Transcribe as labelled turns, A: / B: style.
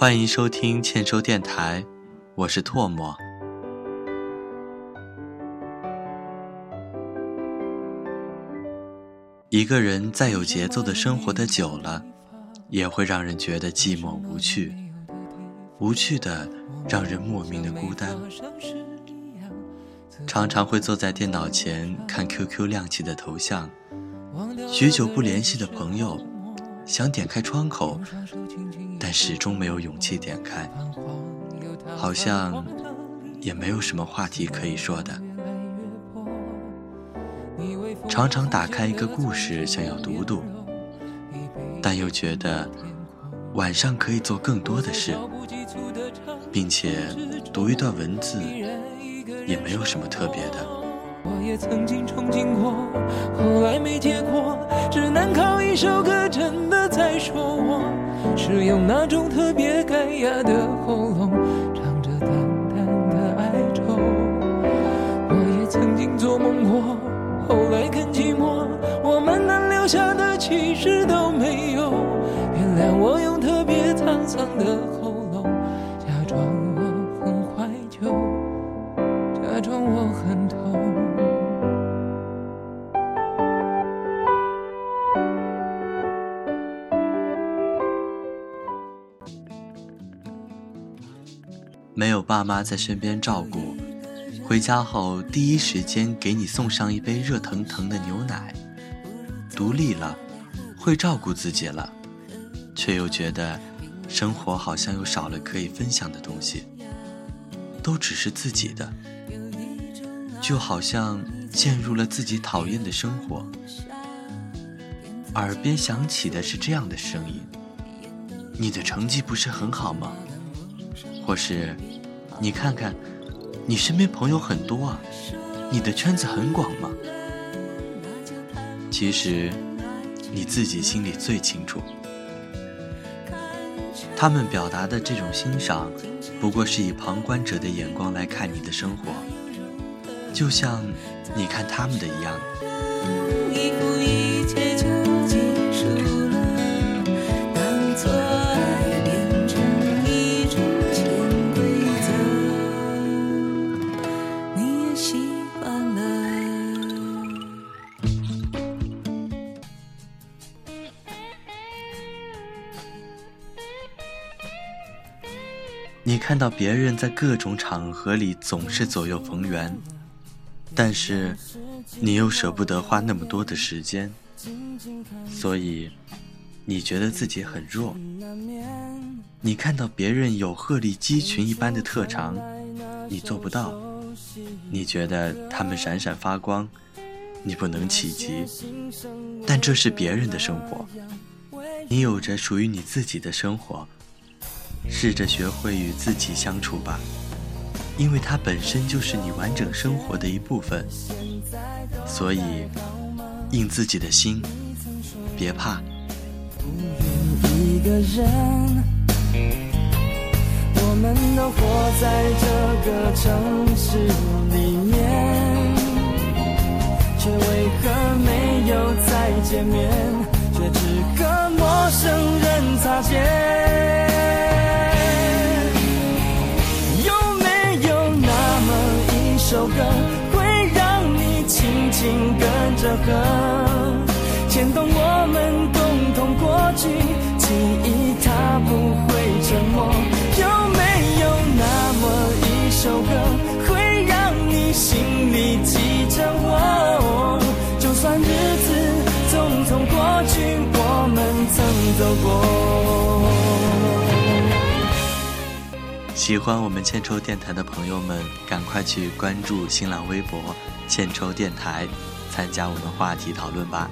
A: 欢迎收听欠收电台，我是唾沫。一个人在有节奏的生活的久了，也会让人觉得寂寞无趣，无趣的让人莫名的孤单。常常会坐在电脑前看 QQ 亮起的头像，许久不联系的朋友，想点开窗口。但始终没有勇气点开，好像也没有什么话题可以说的。常常打开一个故事想要读读，但又觉得晚上可以做更多的事，并且读一段文字也没有什么特别的。我也曾经憧憬过，后来没结果，只能靠一首歌。是用那种特别干哑的喉咙，唱着淡淡的哀愁。我也曾经做梦过，后来更寂寞，我们能留下的其实都没有。原谅我用特别沧桑的喉咙，假装我很怀旧，假装我很痛。没有爸妈在身边照顾，回家后第一时间给你送上一杯热腾腾的牛奶。独立了，会照顾自己了，却又觉得生活好像又少了可以分享的东西，都只是自己的，就好像陷入了自己讨厌的生活。耳边响起的是这样的声音：“你的成绩不是很好吗？”或是，你看看，你身边朋友很多啊，你的圈子很广吗？其实，你自己心里最清楚。他们表达的这种欣赏，不过是以旁观者的眼光来看你的生活，就像你看他们的一样。你看到别人在各种场合里总是左右逢源，但是你又舍不得花那么多的时间，所以你觉得自己很弱。你看到别人有鹤立鸡群一般的特长，你做不到，你觉得他们闪闪发光，你不能企及。但这是别人的生活，你有着属于你自己的生活。试着学会与自己相处吧，因为它本身就是你完整生活的一部分。所以，应自己的心，别怕。一个人我们都活在这个城市里面，却为何没有再见面，却只和陌生人擦肩。跟着和，牵动我们共同过去记忆，它不会沉默。有没有那么一首歌会让你心里记着我？就算日子匆匆过去，我们曾走过。喜欢我们欠抽电台的朋友们，赶快去关注新浪微博“欠抽电台”，参加我们话题讨论吧。